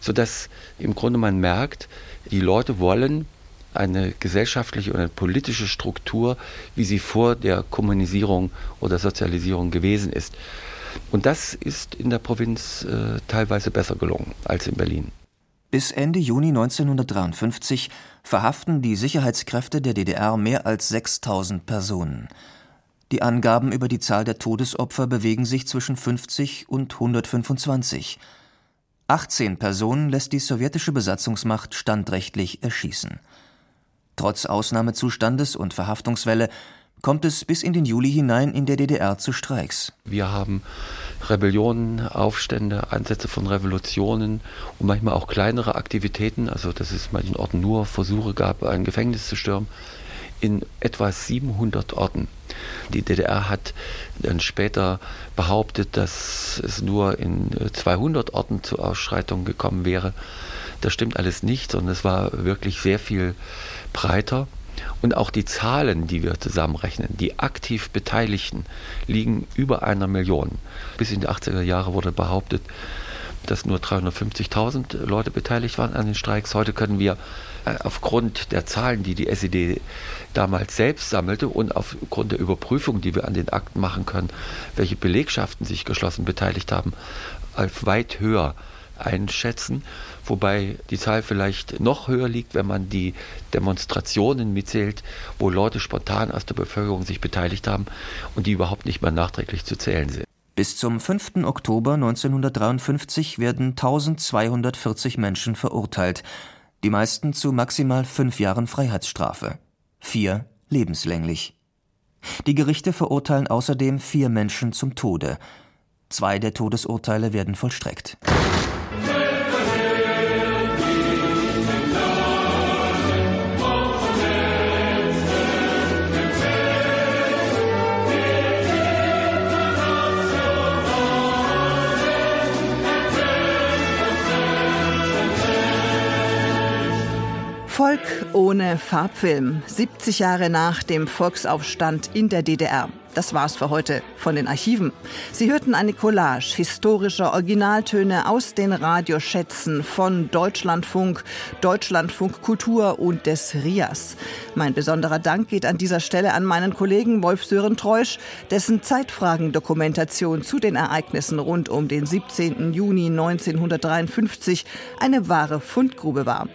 Speaker 47: sodass im Grunde man merkt, die Leute wollen eine gesellschaftliche und eine politische Struktur, wie sie vor der Kommunisierung oder Sozialisierung gewesen ist. Und das ist in der Provinz äh, teilweise besser gelungen als in Berlin.
Speaker 29: Bis Ende Juni 1953 verhaften die Sicherheitskräfte der DDR mehr als 6000 Personen. Die Angaben über die Zahl der Todesopfer bewegen sich zwischen 50 und 125. 18 Personen lässt die sowjetische Besatzungsmacht standrechtlich erschießen. Trotz Ausnahmezustandes und Verhaftungswelle kommt es bis in den Juli hinein in der DDR zu Streiks.
Speaker 47: Wir haben Rebellionen, Aufstände, Ansätze von Revolutionen und manchmal auch kleinere Aktivitäten, also dass es in manchen Orten nur Versuche gab, ein Gefängnis zu stürmen, in etwa 700 Orten. Die DDR hat dann später behauptet, dass es nur in 200 Orten zu Ausschreitungen gekommen wäre. Das stimmt alles nicht, sondern es war wirklich sehr viel breiter. Und auch die Zahlen, die wir zusammenrechnen, die aktiv Beteiligten, liegen über einer Million. Bis in die 80er Jahre wurde behauptet, dass nur 350.000 Leute beteiligt waren an den Streiks. Heute können wir äh, aufgrund der Zahlen, die die SED damals selbst sammelte und aufgrund der Überprüfung, die wir an den Akten machen können, welche Belegschaften sich geschlossen beteiligt haben, als weit höher einschätzen, wobei die Zahl vielleicht noch höher liegt, wenn man die Demonstrationen mitzählt, wo Leute spontan aus der Bevölkerung sich beteiligt haben und die überhaupt nicht mehr nachträglich zu zählen sind.
Speaker 29: Bis zum 5. Oktober 1953 werden 1240 Menschen verurteilt, die meisten zu maximal fünf Jahren Freiheitsstrafe, vier lebenslänglich. Die Gerichte verurteilen außerdem vier Menschen zum Tode. Zwei der Todesurteile werden vollstreckt.
Speaker 48: Volk ohne Farbfilm. 70 Jahre nach dem Volksaufstand in der DDR. Das war's für heute von den Archiven. Sie hörten eine Collage historischer Originaltöne aus den Radioschätzen von Deutschlandfunk, Deutschlandfunk Kultur und des RIAS. Mein besonderer Dank geht an dieser Stelle an meinen Kollegen Wolf Sören Treusch, dessen Zeitfragen-Dokumentation zu den Ereignissen rund um den 17. Juni 1953 eine wahre Fundgrube war.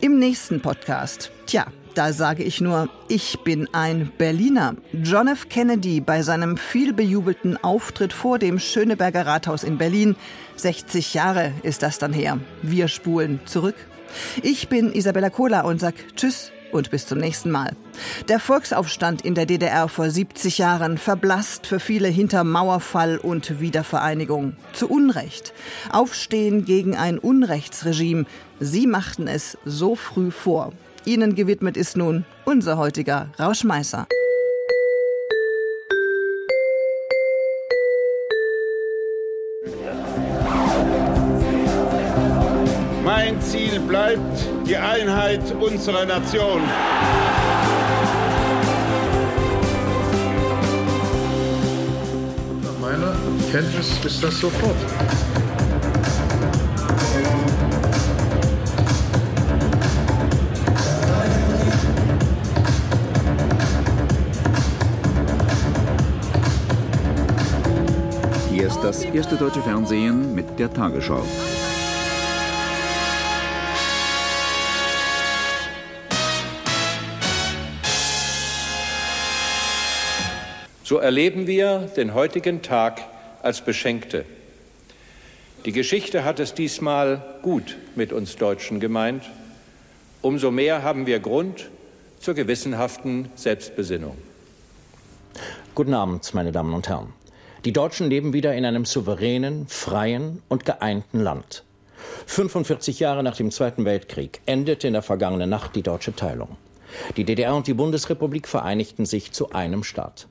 Speaker 48: Im nächsten Podcast, tja, da sage ich nur, ich bin ein Berliner. John F. Kennedy bei seinem vielbejubelten Auftritt vor dem Schöneberger Rathaus in Berlin. 60 Jahre ist das dann her. Wir spulen zurück. Ich bin Isabella Kohler und sag Tschüss und bis zum nächsten Mal. Der Volksaufstand in der DDR vor 70 Jahren verblasst für viele hinter Mauerfall und Wiedervereinigung. Zu Unrecht. Aufstehen gegen ein Unrechtsregime. Sie machten es so früh vor. Ihnen gewidmet ist nun unser heutiger Rauschmeißer.
Speaker 49: Mein Ziel bleibt die Einheit unserer Nation.
Speaker 50: Nach meiner Kenntnis ist das sofort.
Speaker 51: Hier ist das erste deutsche Fernsehen mit der Tagesschau.
Speaker 52: So erleben wir den heutigen Tag
Speaker 53: als Beschenkte. Die Geschichte hat es diesmal gut mit uns Deutschen gemeint. Umso mehr haben wir Grund zur gewissenhaften Selbstbesinnung.
Speaker 44: Guten Abend, meine Damen und Herren. Die Deutschen leben wieder in einem souveränen, freien und geeinten Land. 45 Jahre nach dem Zweiten Weltkrieg endete in der vergangenen Nacht die deutsche Teilung. Die DDR und die Bundesrepublik vereinigten sich zu einem Staat.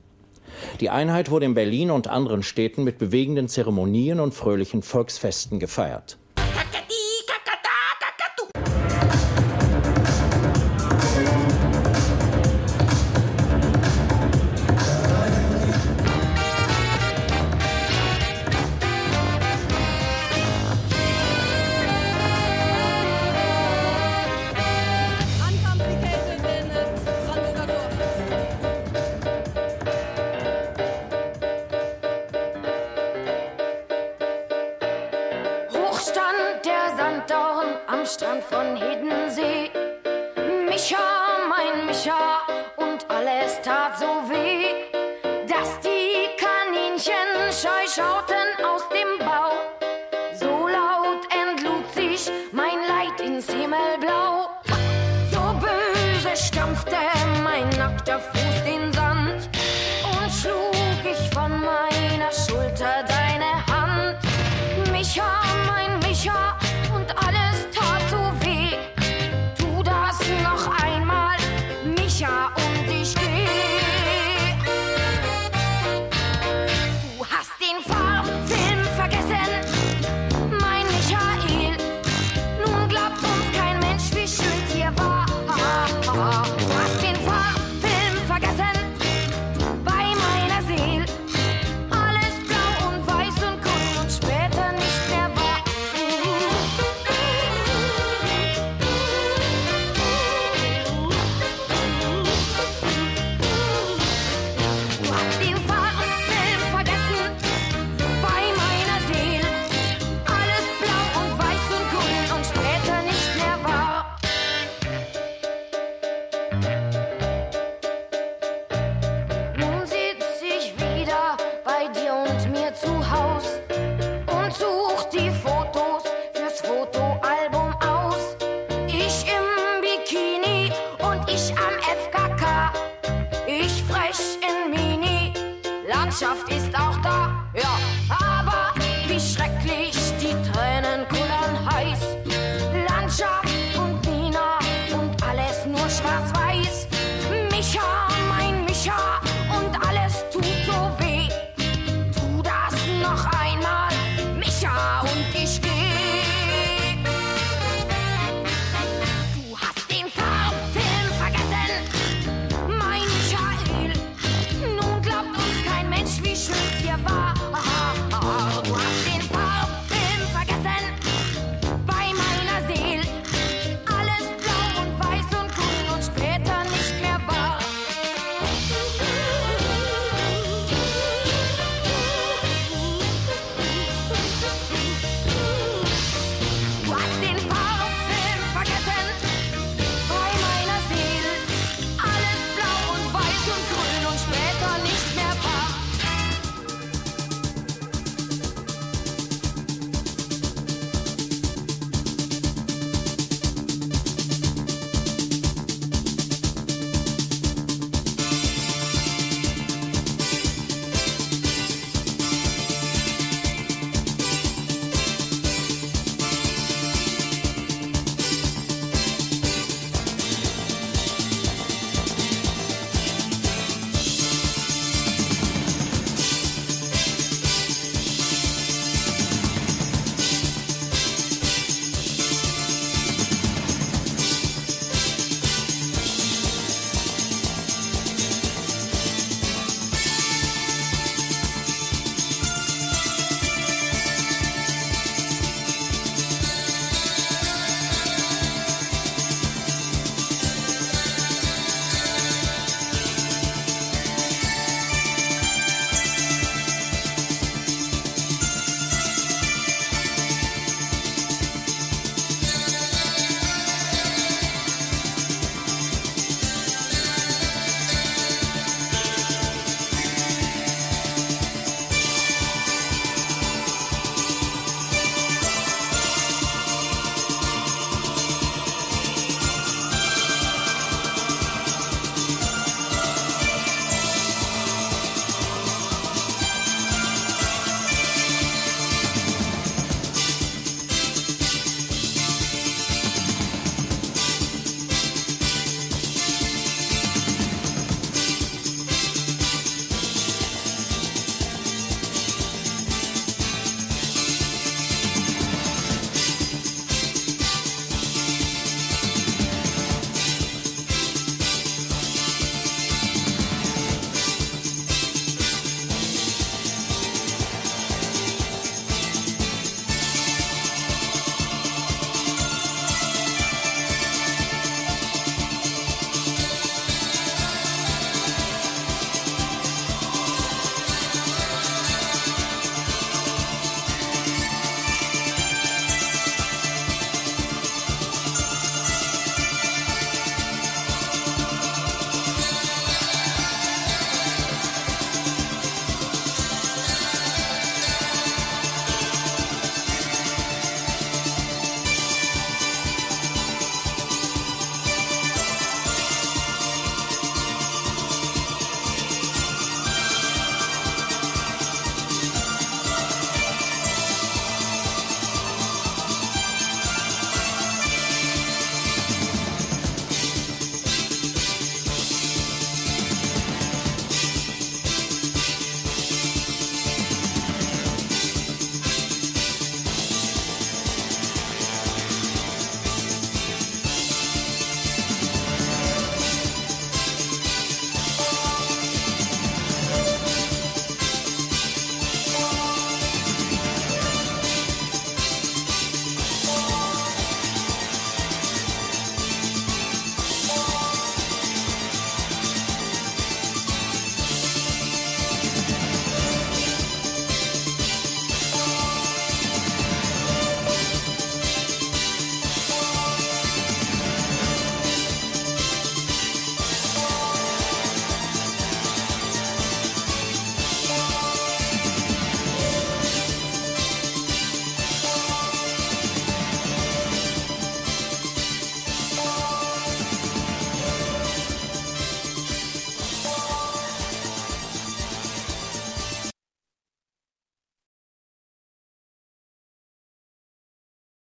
Speaker 44: Die Einheit wurde in Berlin und anderen Städten mit bewegenden Zeremonien und fröhlichen Volksfesten gefeiert.
Speaker 4: Strand